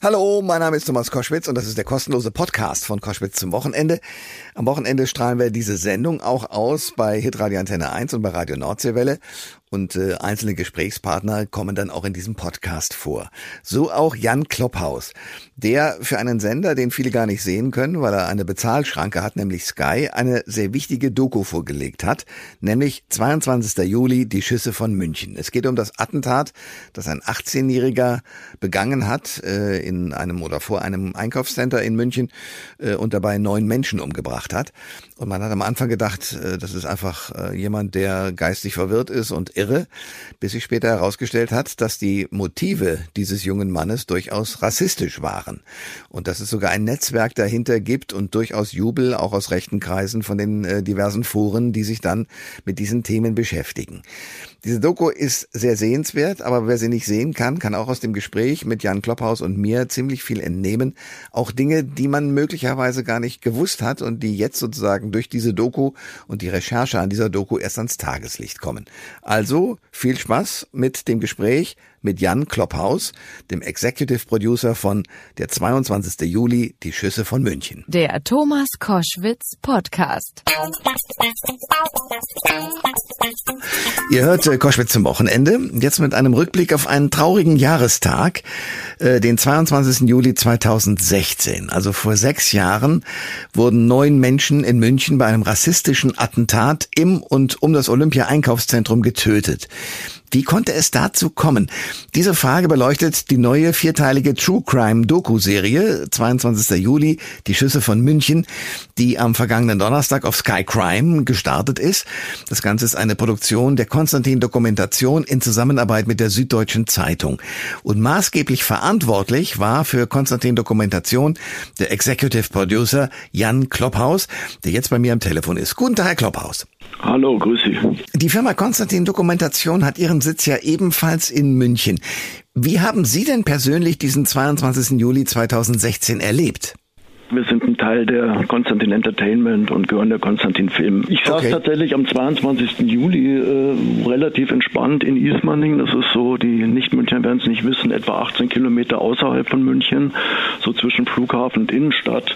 Hallo, mein Name ist Thomas Koschwitz und das ist der kostenlose Podcast von Koschwitz zum Wochenende. Am Wochenende strahlen wir diese Sendung auch aus bei Hitradio Antenne 1 und bei Radio Nordseewelle und äh, einzelne Gesprächspartner kommen dann auch in diesem Podcast vor. So auch Jan Klopphaus, der für einen Sender, den viele gar nicht sehen können, weil er eine Bezahlschranke hat, nämlich Sky, eine sehr wichtige Doku vorgelegt hat, nämlich 22. Juli, die Schüsse von München. Es geht um das Attentat, das ein 18-Jähriger begangen hat äh, in einem oder vor einem Einkaufscenter in München äh, und dabei neun Menschen umgebracht hat. Und man hat am Anfang gedacht, äh, das ist einfach äh, jemand, der geistig verwirrt ist und irre, bis sich später herausgestellt hat, dass die Motive dieses jungen Mannes durchaus rassistisch waren. Und dass es sogar ein Netzwerk dahinter gibt und durchaus Jubel auch aus rechten Kreisen von den äh, diversen Foren, die sich dann mit diesen Themen beschäftigen. Diese Doku ist sehr sehenswert, aber wer sie nicht sehen kann, kann auch aus dem Gespräch mit Jan Klopphaus und mir ziemlich viel entnehmen. Auch Dinge, die man möglicherweise gar nicht gewusst hat und die jetzt sozusagen durch diese Doku und die Recherche an dieser Doku erst ans Tageslicht kommen. Also viel Spaß mit dem Gespräch mit Jan Klopphaus, dem Executive Producer von der 22. Juli, die Schüsse von München. Der Thomas Koschwitz Podcast. Ihr hört äh, Koschwitz zum Wochenende, jetzt mit einem Rückblick auf einen traurigen Jahrestag, äh, den 22. Juli 2016. Also vor sechs Jahren wurden neun Menschen in München bei einem rassistischen Attentat im und um das Olympia-Einkaufszentrum getötet. Wie konnte es dazu kommen? Diese Frage beleuchtet die neue vierteilige True Crime Doku-Serie 22. Juli, die Schüsse von München, die am vergangenen Donnerstag auf Sky Crime gestartet ist. Das Ganze ist eine Produktion der Konstantin Dokumentation in Zusammenarbeit mit der Süddeutschen Zeitung. Und maßgeblich verantwortlich war für Konstantin Dokumentation der Executive Producer Jan Klopphaus, der jetzt bei mir am Telefon ist. Guten Tag, Herr Klopphaus. Hallo, grüß Sie. Die Firma Konstantin Dokumentation hat ihren Sitz ja ebenfalls in München. Wie haben Sie denn persönlich diesen 22. Juli 2016 erlebt? Wir sind ein Teil der Konstantin Entertainment und gehören der Konstantin Film. Ich saß okay. tatsächlich am 22. Juli äh, relativ entspannt in Ismaning. Das ist so, die Nicht-Münchner werden es nicht wissen, etwa 18 Kilometer außerhalb von München, so zwischen Flughafen und Innenstadt.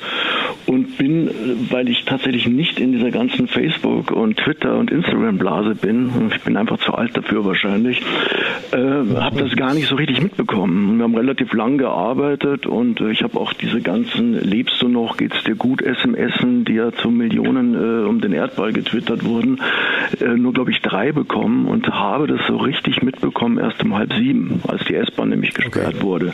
Und bin, äh, weil ich tatsächlich nicht in dieser ganzen Facebook- und Twitter- und Instagram-Blase bin, ich bin einfach zu alt dafür wahrscheinlich, äh, habe das gar nicht so richtig mitbekommen. Wir haben relativ lang gearbeitet und äh, ich habe auch diese ganzen Lebst du noch, geht's dir gut, SMSen, die ja zu Millionen äh, um den Erdball getwittert wurden, äh, nur, glaube ich, drei bekommen und habe das so richtig mitbekommen erst um halb sieben, als die S-Bahn nämlich gesperrt okay. wurde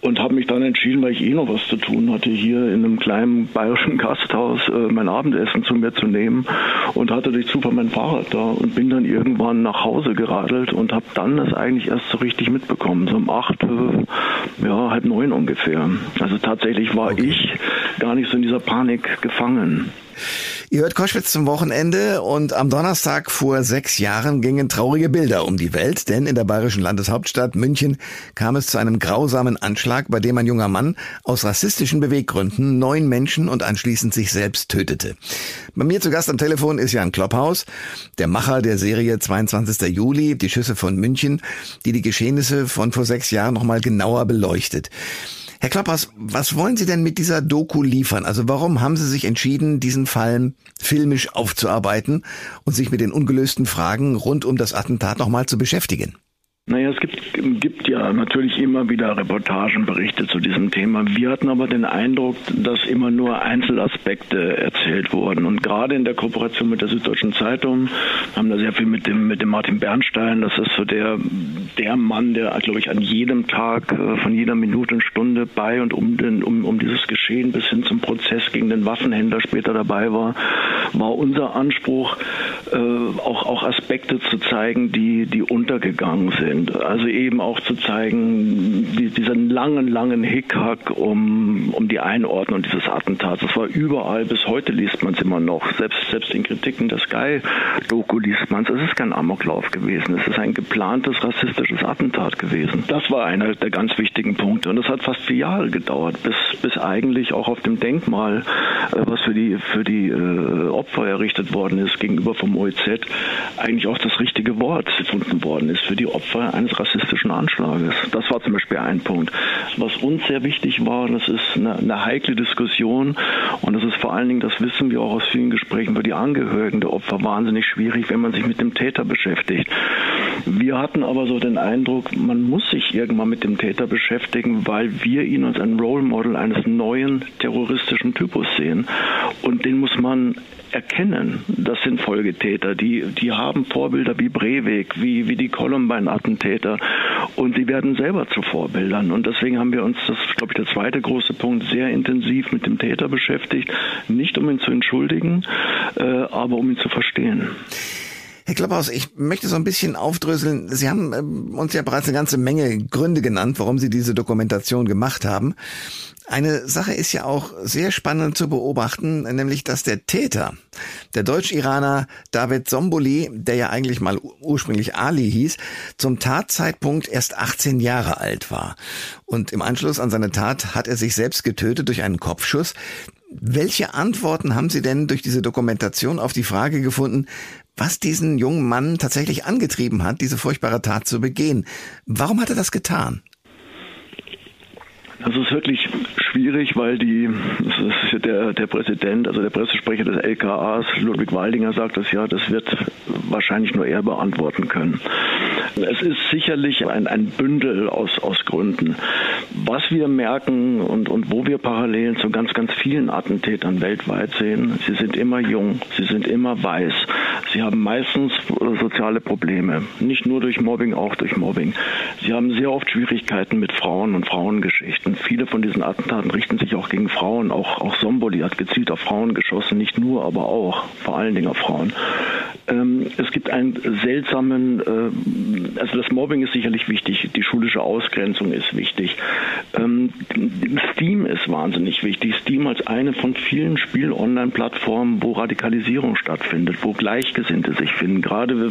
und habe mich dann entschieden, weil ich eh noch was zu tun hatte, hier in einem kleinen bayerischen Gasthaus äh, mein Abendessen zu mir zu nehmen und hatte durch Zufall mein Fahrrad da und bin dann irgendwann nach Hause geradelt und habe dann das eigentlich erst so richtig mitbekommen, so um acht, äh, ja, halb neun ungefähr. Also tatsächlich war okay. ich gar nicht so in dieser Panik gefangen. Ihr hört Koschwitz zum Wochenende und am Donnerstag vor sechs Jahren gingen traurige Bilder um die Welt, denn in der bayerischen Landeshauptstadt München kam es zu einem grausamen Anschlag, bei dem ein junger Mann aus rassistischen Beweggründen neun Menschen und anschließend sich selbst tötete. Bei mir zu Gast am Telefon ist Jan Klopphaus, der Macher der Serie 22. Juli, die Schüsse von München, die die Geschehnisse von vor sechs Jahren nochmal genauer beleuchtet. Herr Kloppers, was wollen Sie denn mit dieser Doku liefern? Also warum haben Sie sich entschieden, diesen Fall filmisch aufzuarbeiten und sich mit den ungelösten Fragen rund um das Attentat nochmal zu beschäftigen? Naja, es gibt, gibt ja natürlich immer wieder Reportagenberichte zu diesem Thema. Wir hatten aber den Eindruck, dass immer nur Einzelaspekte erzählt wurden. Und gerade in der Kooperation mit der Süddeutschen Zeitung haben da sehr viel mit dem, mit dem Martin Bernstein. Das ist so der, der Mann, der, glaube ich, an jedem Tag, äh, von jeder Minute und Stunde bei und um, den, um, um dieses Geschehen bis hin zum Prozess gegen den Waffenhändler später dabei war, war unser Anspruch, äh, auch, auch Aspekte zu zeigen, die, die untergegangen sind Also eben auch zu zeigen, die, diesen langen, langen Hickhack um, um die Einordnung dieses Attentats. Das war überall, bis heute liest man es immer noch. Selbst, selbst in Kritiken der Sky-Doku liest man es. Es ist kein Amoklauf gewesen. Es ist ein geplantes rassistisches Attentat gewesen. Das war einer der ganz wichtigen Punkte. Und das hat fast vier Jahre gedauert, bis, bis eigentlich auch auf dem Denkmal, was für die, für die äh, Opfer errichtet worden ist, gegenüber vom OEZ, eigentlich auch das richtige Wort gefunden worden ist für die Opfer eines rassistischen Anschlages. Das war zum Beispiel ein Punkt. Was uns sehr wichtig war, das ist eine, eine heikle Diskussion und das ist vor allen Dingen, das wissen wir auch aus vielen Gesprächen für die Angehörigen der Opfer, wahnsinnig schwierig, wenn man sich mit dem Täter beschäftigt. Wir hatten aber so den Eindruck, man muss sich irgendwann mit dem Täter beschäftigen, weil wir ihn als ein Role Model eines neuen terroristischen Typus sehen. Und den muss man erkennen. Das sind Folgetäter. Die, die haben Vorbilder wie Breivik, wie, wie die Columbine-Attentäter. Und sie werden selber zu Vorbildern. Und deswegen haben wir uns, das ist, glaube ich, der zweite große Punkt, sehr intensiv mit dem Täter beschäftigt. Nicht um ihn zu entschuldigen, äh, aber um ihn zu verstehen. Herr Klapphaus, ich möchte so ein bisschen aufdröseln. Sie haben ähm, uns ja bereits eine ganze Menge Gründe genannt, warum Sie diese Dokumentation gemacht haben. Eine Sache ist ja auch sehr spannend zu beobachten, nämlich dass der Täter, der Deutsch-Iraner David Somboli, der ja eigentlich mal ursprünglich Ali hieß, zum Tatzeitpunkt erst 18 Jahre alt war. Und im Anschluss an seine Tat hat er sich selbst getötet durch einen Kopfschuss. Welche Antworten haben Sie denn durch diese Dokumentation auf die Frage gefunden, was diesen jungen Mann tatsächlich angetrieben hat, diese furchtbare Tat zu begehen. Warum hat er das getan? Das ist wirklich schwierig, weil die, der, der Präsident, also der Pressesprecher des LKAs, Ludwig Waldinger, sagt das ja, das wird wahrscheinlich nur er beantworten können. Es ist sicherlich ein, ein Bündel aus, aus Gründen. Was wir merken und, und wo wir Parallelen zu ganz, ganz vielen Attentätern weltweit sehen, sie sind immer jung, sie sind immer weiß, sie haben meistens soziale Probleme, nicht nur durch Mobbing, auch durch Mobbing. Sie haben sehr oft Schwierigkeiten mit Frauen und Frauengeschichten. Und viele von diesen Attentaten richten sich auch gegen Frauen. Auch, auch Somboli hat gezielt auf Frauen geschossen, nicht nur, aber auch, vor allen Dingen auf Frauen. Ähm, es gibt einen seltsamen, äh, also das Mobbing ist sicherlich wichtig, die schulische Ausgrenzung ist wichtig. Ähm, Steam ist wahnsinnig wichtig. Steam als eine von vielen Spiel-Online-Plattformen, wo Radikalisierung stattfindet, wo Gleichgesinnte sich finden. Gerade,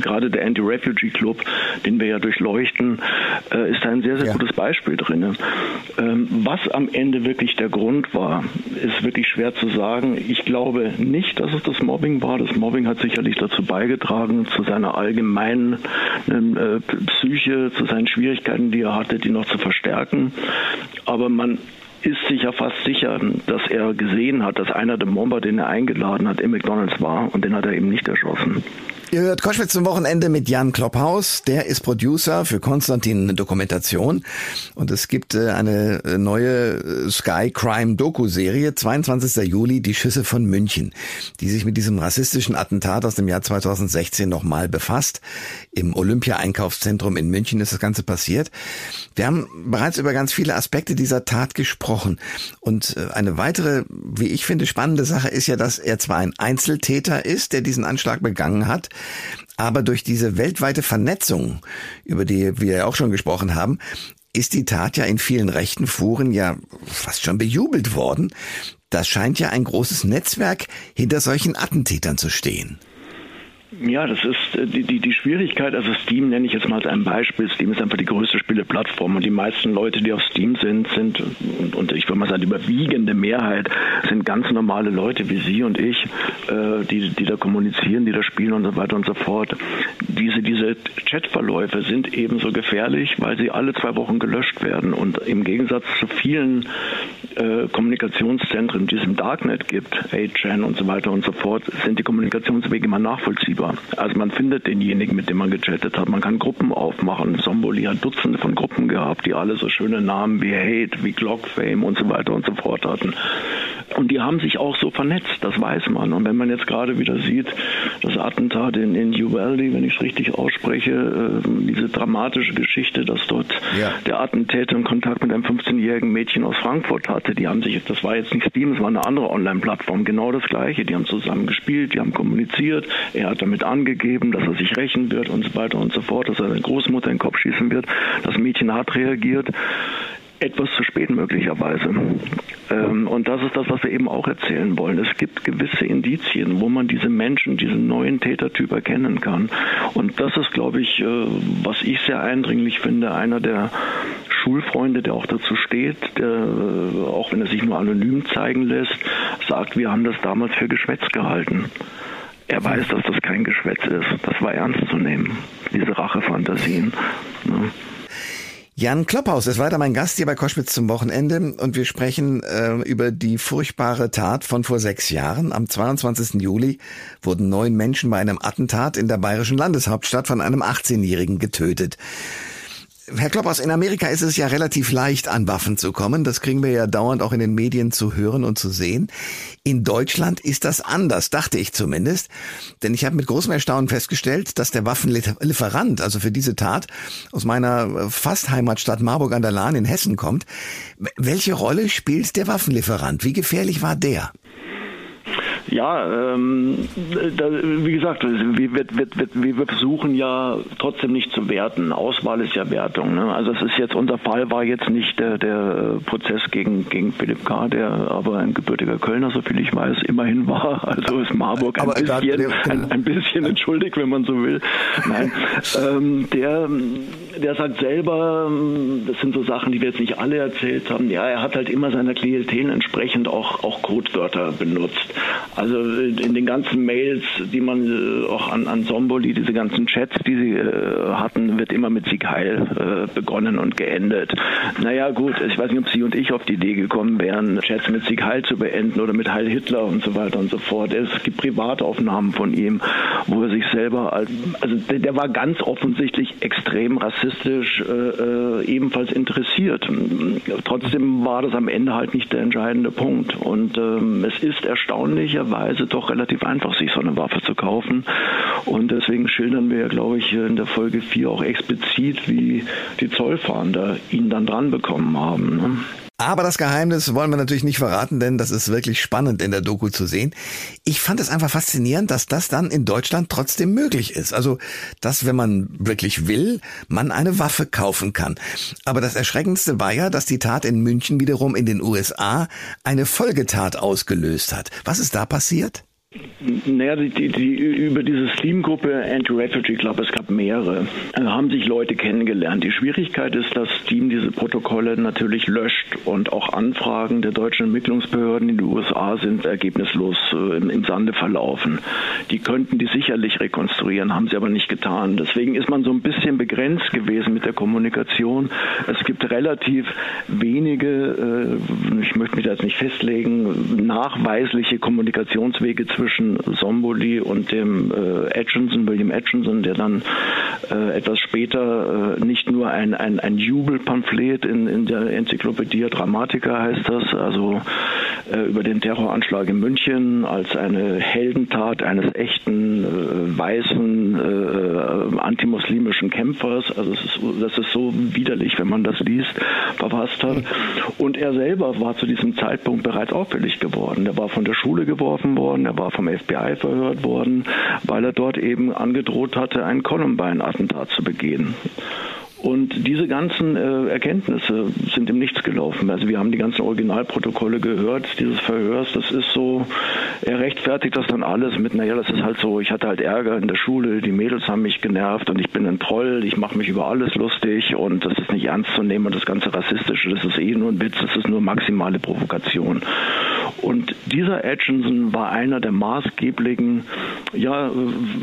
gerade der Anti-Refugee Club, den wir ja durchleuchten, äh, ist ein sehr, sehr ja. gutes Beispiel drin. Ähm, was am Ende wirklich der Grund war, ist wirklich schwer zu sagen. Ich glaube nicht, dass es das Mobbing war. Das Mobbing hat sicherlich dazu beigetragen, zu seiner allgemeinen ähm, äh, Psyche, zu seinen Schwierigkeiten, die er hatte, die noch zu verstärken. Aber man ist sich ja fast sicher, dass er gesehen hat, dass einer der Bomber, den er eingeladen hat, im McDonalds war und den hat er eben nicht erschossen. Ihr hört Koschwitz zum Wochenende mit Jan Klopphaus. Der ist Producer für Konstantin Dokumentation. Und es gibt äh, eine äh, neue äh, Sky Crime Doku-Serie, 22. Juli, die Schüsse von München, die sich mit diesem rassistischen Attentat aus dem Jahr 2016 nochmal befasst. Im Olympia-Einkaufszentrum in München ist das Ganze passiert. Wir haben bereits über ganz viele Aspekte dieser Tat gesprochen. Und eine weitere, wie ich finde, spannende Sache ist ja, dass er zwar ein Einzeltäter ist, der diesen Anschlag begangen hat, aber durch diese weltweite Vernetzung, über die wir ja auch schon gesprochen haben, ist die Tat ja in vielen rechten Foren ja fast schon bejubelt worden. Das scheint ja ein großes Netzwerk hinter solchen Attentätern zu stehen. Ja, das ist äh, die, die, die Schwierigkeit, also Steam nenne ich jetzt mal als ein Beispiel. Steam ist einfach die größte Spieleplattform und die meisten Leute, die auf Steam sind, sind, und, und ich würde mal sagen, die überwiegende Mehrheit sind ganz normale Leute wie Sie und ich, äh, die, die da kommunizieren, die da spielen und so weiter und so fort. Diese, diese Chatverläufe sind ebenso gefährlich, weil sie alle zwei Wochen gelöscht werden und im Gegensatz zu vielen äh, Kommunikationszentren, die es im Darknet gibt, 8chan und so weiter und so fort, sind die Kommunikationswege immer nachvollziehbar. Also man findet denjenigen, mit dem man gechattet hat. Man kann Gruppen aufmachen. Somboli hat Dutzende von Gruppen gehabt, die alle so schöne Namen wie Hate, wie Glockfame und so weiter und so fort hatten. Und die haben sich auch so vernetzt, das weiß man. Und wenn man jetzt gerade wieder sieht, das Attentat in, in Uvalde, wenn ich es richtig ausspreche, äh, diese dramatische Geschichte, dass dort ja. der Attentäter in Kontakt mit einem 15-jährigen Mädchen aus Frankfurt hatte, die haben sich, das war jetzt nicht Steam, das war eine andere Online-Plattform, genau das Gleiche. Die haben zusammen gespielt, die haben kommuniziert, er hat damit angegeben, dass er sich rächen wird und so weiter und so fort, dass er seine Großmutter in den Kopf schießen wird. Das Mädchen hat reagiert etwas zu spät möglicherweise. Ähm, und das ist das, was wir eben auch erzählen wollen. Es gibt gewisse Indizien, wo man diese Menschen, diesen neuen Tätertyp erkennen kann. Und das ist, glaube ich, äh, was ich sehr eindringlich finde, einer der Schulfreunde, der auch dazu steht, der, äh, auch wenn er sich nur anonym zeigen lässt, sagt, wir haben das damals für Geschwätz gehalten Er weiß, dass das kein Geschwätz ist. Das war ernst zu nehmen, diese Rachefantasien. Ne? Jan Klopphaus ist weiter mein Gast hier bei Koschwitz zum Wochenende und wir sprechen äh, über die furchtbare Tat von vor sechs Jahren. Am 22. Juli wurden neun Menschen bei einem Attentat in der bayerischen Landeshauptstadt von einem 18-Jährigen getötet. Herr Kloppers, in Amerika ist es ja relativ leicht, an Waffen zu kommen. Das kriegen wir ja dauernd auch in den Medien zu hören und zu sehen. In Deutschland ist das anders, dachte ich zumindest. Denn ich habe mit großem Erstaunen festgestellt, dass der Waffenlieferant, also für diese Tat, aus meiner fast Heimatstadt Marburg an der Lahn in Hessen kommt. Welche Rolle spielt der Waffenlieferant? Wie gefährlich war der? Ja, ähm, da, wie gesagt, wir, wir, wir, wir versuchen ja trotzdem nicht zu werten. Auswahl ist ja Wertung. Ne? Also es ist jetzt unser Fall war jetzt nicht der, der Prozess gegen gegen Philipp K., der aber ein gebürtiger Kölner, so viel ich weiß, immerhin war. Also ist Marburg ein aber bisschen, ein, ein, bisschen entschuldigt, wenn man so will. Nein, ähm, der der sagt selber, das sind so Sachen, die wir jetzt nicht alle erzählt haben. Ja, er hat halt immer seiner Klientel entsprechend auch auch Codewörter benutzt. Also in den ganzen Mails, die man äh, auch an, an Somboli, diese ganzen Chats, die sie äh, hatten, wird immer mit Sieg Heil äh, begonnen und geendet. Naja gut, ich weiß nicht, ob Sie und ich auf die Idee gekommen wären, Chats mit Sieg Heil zu beenden oder mit Heil Hitler und so weiter und so fort. Es gibt Privataufnahmen von ihm, wo er sich selber, als, also der, der war ganz offensichtlich extrem rassistisch, äh, äh, ebenfalls interessiert. Trotzdem war das am Ende halt nicht der entscheidende Punkt. Und ähm, es ist erstaunlicher Weise doch relativ einfach, sich so eine Waffe zu kaufen. Und deswegen schildern wir, glaube ich, in der Folge 4 auch explizit, wie die Zollfahnder ihn dann dran bekommen haben. Aber das Geheimnis wollen wir natürlich nicht verraten, denn das ist wirklich spannend in der Doku zu sehen. Ich fand es einfach faszinierend, dass das dann in Deutschland trotzdem möglich ist. Also, dass, wenn man wirklich will, man eine Waffe kaufen kann. Aber das Erschreckendste war ja, dass die Tat in München wiederum in den USA eine Folgetat ausgelöst hat. Was ist da passiert? Naja, die, die, die, über diese Steam-Gruppe Anti-Refugee Club, es gab mehrere, äh, haben sich Leute kennengelernt. Die Schwierigkeit ist, dass Steam diese Protokolle natürlich löscht und auch Anfragen der deutschen Ermittlungsbehörden in den USA sind ergebnislos äh, im, im, Sande verlaufen. Die könnten die sicherlich rekonstruieren, haben sie aber nicht getan. Deswegen ist man so ein bisschen begrenzt gewesen mit der Kommunikation. Es gibt relativ wenige, jetzt nicht festlegen, nachweisliche Kommunikationswege zwischen Somboli und dem äh, Atchison, William Atchison, der dann äh, etwas später äh, nicht nur ein, ein, ein Jubelpamphlet in, in der Enzyklopädie Dramatica heißt das, also äh, über den Terroranschlag in München als eine Heldentat eines echten äh, weißen äh, antimuslimischen Kämpfers, also es ist, das ist so widerlich, wenn man das liest, verfasst hat. Und er selber war zu diesem Zeitpunkt bereits auffällig geworden. Er war von der Schule geworfen worden, er war vom FBI verhört worden, weil er dort eben angedroht hatte, ein Columbine-Attentat zu begehen. Und diese ganzen äh, Erkenntnisse sind im Nichts gelaufen. Also wir haben die ganzen Originalprotokolle gehört dieses Verhörs. Das ist so, er rechtfertigt das dann alles mit, naja, das ist halt so, ich hatte halt Ärger in der Schule, die Mädels haben mich genervt und ich bin ein Troll, ich mache mich über alles lustig und das ist nicht ernst zu nehmen und das ganze Rassistische, das ist eh nur ein Witz, das ist nur maximale Provokation. Und dieser Atchison war einer der maßgeblichen, ja,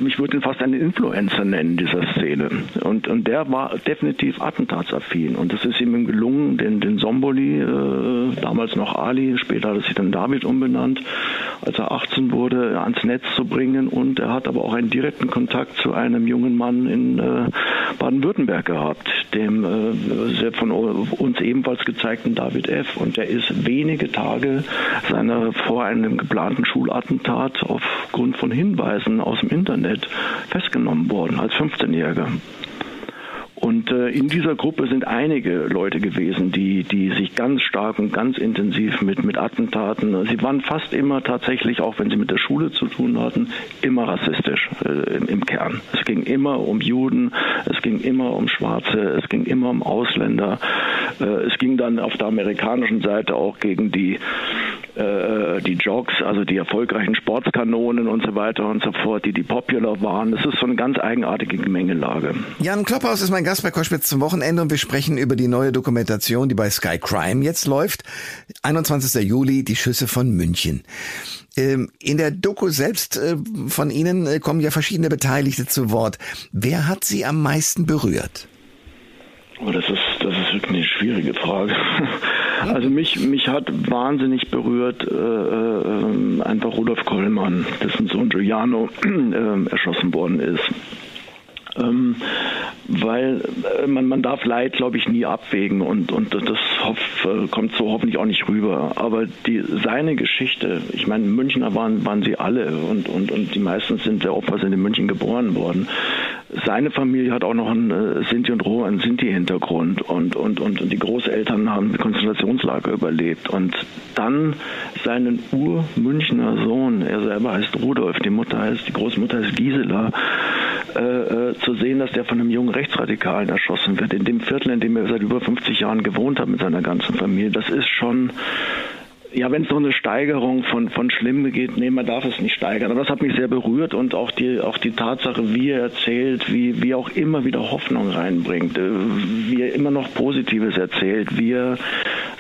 ich würde ihn fast einen Influencer nennen, dieser Szene. Und, und der war definitiv attentatsaffin. Und es ist ihm gelungen, den, den Somboli, äh, damals noch Ali, später hat er sich dann David umbenannt, als er 18 wurde, ans Netz zu bringen. Und er hat aber auch einen direkten Kontakt zu einem jungen Mann in äh, Baden-Württemberg gehabt, dem äh, von uns ebenfalls gezeigten David F. Und der ist wenige Tage seiner vor einem geplanten Schulattentat aufgrund von Hinweisen aus dem Internet festgenommen worden als 15-Jähriger. Und äh, in dieser Gruppe sind einige Leute gewesen, die, die sich ganz stark und ganz intensiv mit, mit Attentaten, sie waren fast immer tatsächlich, auch wenn sie mit der Schule zu tun hatten, immer rassistisch äh, im, im Kern. Es ging immer um Juden, es ging immer um Schwarze, es ging immer um Ausländer. Äh, es ging dann auf der amerikanischen Seite auch gegen die äh, die Jogs, also die erfolgreichen Sportskanonen und so weiter und so fort, die die popular waren. Das ist so eine ganz eigenartige Gemengelage. Jan Klopphaus ist mein Gast bei Koschwitz zum Wochenende und wir sprechen über die neue Dokumentation, die bei Sky Crime jetzt läuft. 21. Juli, die Schüsse von München. Ähm, in der Doku selbst äh, von Ihnen äh, kommen ja verschiedene Beteiligte zu Wort. Wer hat Sie am meisten berührt? Oh, das ist, das ist wirklich eine schwierige Frage. Also mich, mich hat wahnsinnig berührt äh, äh, einfach Rudolf Kollmann, dessen Sohn Giuliano äh, erschossen worden ist. Ähm, weil äh, man, man darf Leid, glaube ich, nie abwägen und, und das hoff, äh, kommt so hoffentlich auch nicht rüber. Aber die, seine Geschichte, ich meine, Münchner waren, waren sie alle und, und, und die meisten sind der Opfer sind in München geboren worden. Seine Familie hat auch noch einen äh, Sinti und Roma, einen Sinti-Hintergrund und, und, und, und die Großeltern haben ein Konzentrationslager überlebt. Und dann seinen Ur-Münchner Sohn, er selber heißt Rudolf, die Mutter heißt, die Großmutter heißt Gisela, äh, äh, zu sehen, dass der von einem jungen Rechtsradikalen erschossen wird, in dem Viertel, in dem er seit über 50 Jahren gewohnt hat mit seiner ganzen Familie. Das ist schon ja, wenn es so eine Steigerung von, von schlimm geht, nee, man darf es nicht steigern. Aber das hat mich sehr berührt und auch die, auch die Tatsache, wie er erzählt, wie, wie er auch immer wieder Hoffnung reinbringt, äh, wie er immer noch Positives erzählt, wie er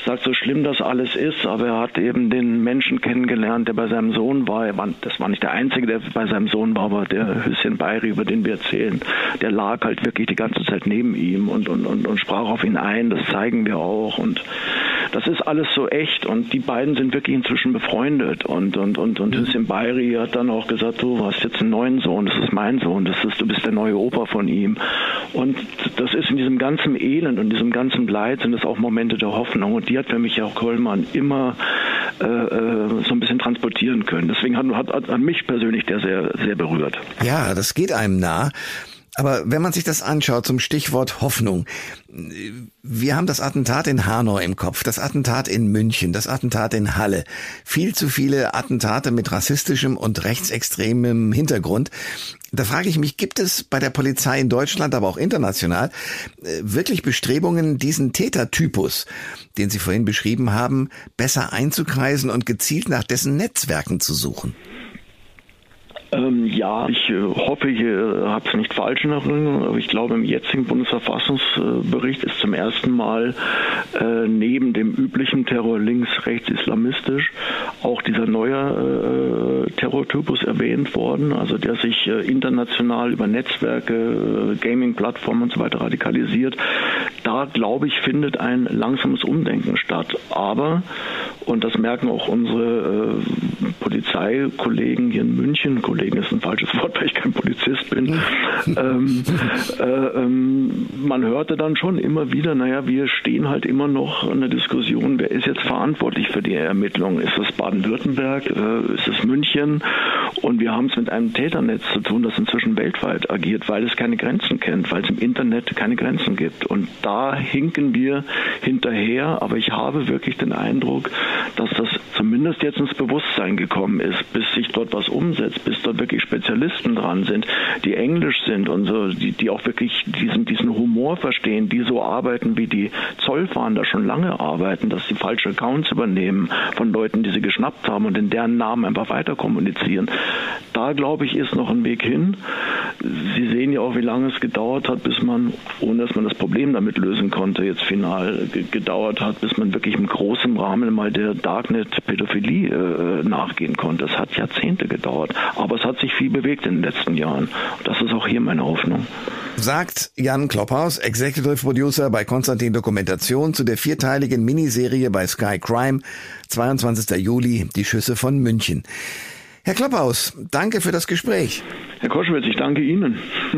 sagt, so schlimm das alles ist, aber er hat eben den Menschen kennengelernt, der bei seinem Sohn war. war das war nicht der Einzige, der bei seinem Sohn war, aber der Hüsschen Bayri, über den wir erzählen, der lag halt wirklich die ganze Zeit neben ihm und, und, und, und sprach auf ihn ein. Das zeigen wir auch. Und das ist alles so echt und die beiden sind wirklich inzwischen befreundet und und und und Hüssin Bayri hat dann auch gesagt, du hast jetzt einen neuen Sohn, das ist mein Sohn, das ist du bist der neue Opa von ihm und das ist in diesem ganzen Elend und diesem ganzen Leid sind es auch Momente der Hoffnung und die hat für mich auch Kollmann immer äh, äh, so ein bisschen transportieren können. Deswegen hat, hat, hat mich persönlich der sehr sehr berührt. Ja, das geht einem nah. Aber wenn man sich das anschaut zum Stichwort Hoffnung, wir haben das Attentat in Hanau im Kopf, das Attentat in München, das Attentat in Halle, viel zu viele Attentate mit rassistischem und rechtsextremem Hintergrund. Da frage ich mich, gibt es bei der Polizei in Deutschland, aber auch international, äh, wirklich Bestrebungen, diesen Tätertypus, den Sie vorhin beschrieben haben, besser einzukreisen und gezielt nach dessen Netzwerken zu suchen? Ähm, ja, ich äh, hoffe, ich äh, habe es nicht falsch in Erinnerung, aber ich glaube, im jetzigen Bundesverfassungsbericht ist zum ersten Mal äh, neben dem üblichen Terror links, rechts, islamistisch auch dieser neue äh, Terrortypus erwähnt worden, also der sich äh, international über Netzwerke, äh, Gaming-Plattformen und so weiter radikalisiert. Da, glaube ich, findet ein langsames Umdenken statt. Aber, und das merken auch unsere Polizeikollegen hier in München, Kollegen ist ein falsches Wort, weil ich kein Polizist bin. ähm, äh, ähm, man hörte dann schon immer wieder, naja, wir stehen halt immer noch in der Diskussion, wer ist jetzt verantwortlich für die Ermittlungen? Ist es Baden-Württemberg? Äh, ist es München? Und wir haben es mit einem Täternetz zu tun, das inzwischen weltweit agiert, weil es keine Grenzen kennt, weil es im Internet keine Grenzen gibt. Und da hinken wir hinterher, aber ich habe wirklich den Eindruck, dass das zumindest jetzt ins Bewusstsein gekommen ist, bis sich dort was umsetzt, bis dort wirklich Spezialisten dran sind, die Englisch sind und so, die, die auch wirklich diesen, diesen Humor verstehen, die so arbeiten, wie die Zollfahnder schon lange arbeiten, dass sie falsche Accounts übernehmen von Leuten, die sie geschnappt haben und in deren Namen einfach weiter kommunizieren. Da glaube ich, ist noch ein Weg hin. Sie sehen ja auch, wie lange es gedauert hat, bis man, ohne dass man das Problem damit lösen konnte, jetzt final gedauert hat, bis man wirklich im großen Rahmen mal der Darknet-Pädophilie äh, nachgehen konnte. Es hat Jahrzehnte gedauert, aber es hat sich viel bewegt in den letzten Jahren. Das ist auch hier meine Hoffnung. Sagt Jan Klopphaus, Executive Producer bei Konstantin Dokumentation zu der vierteiligen Miniserie bei Sky Crime, 22. Juli, die Schüsse von München. Herr Klopphaus, danke für das Gespräch. Herr Koschwitz, ich danke Ihnen.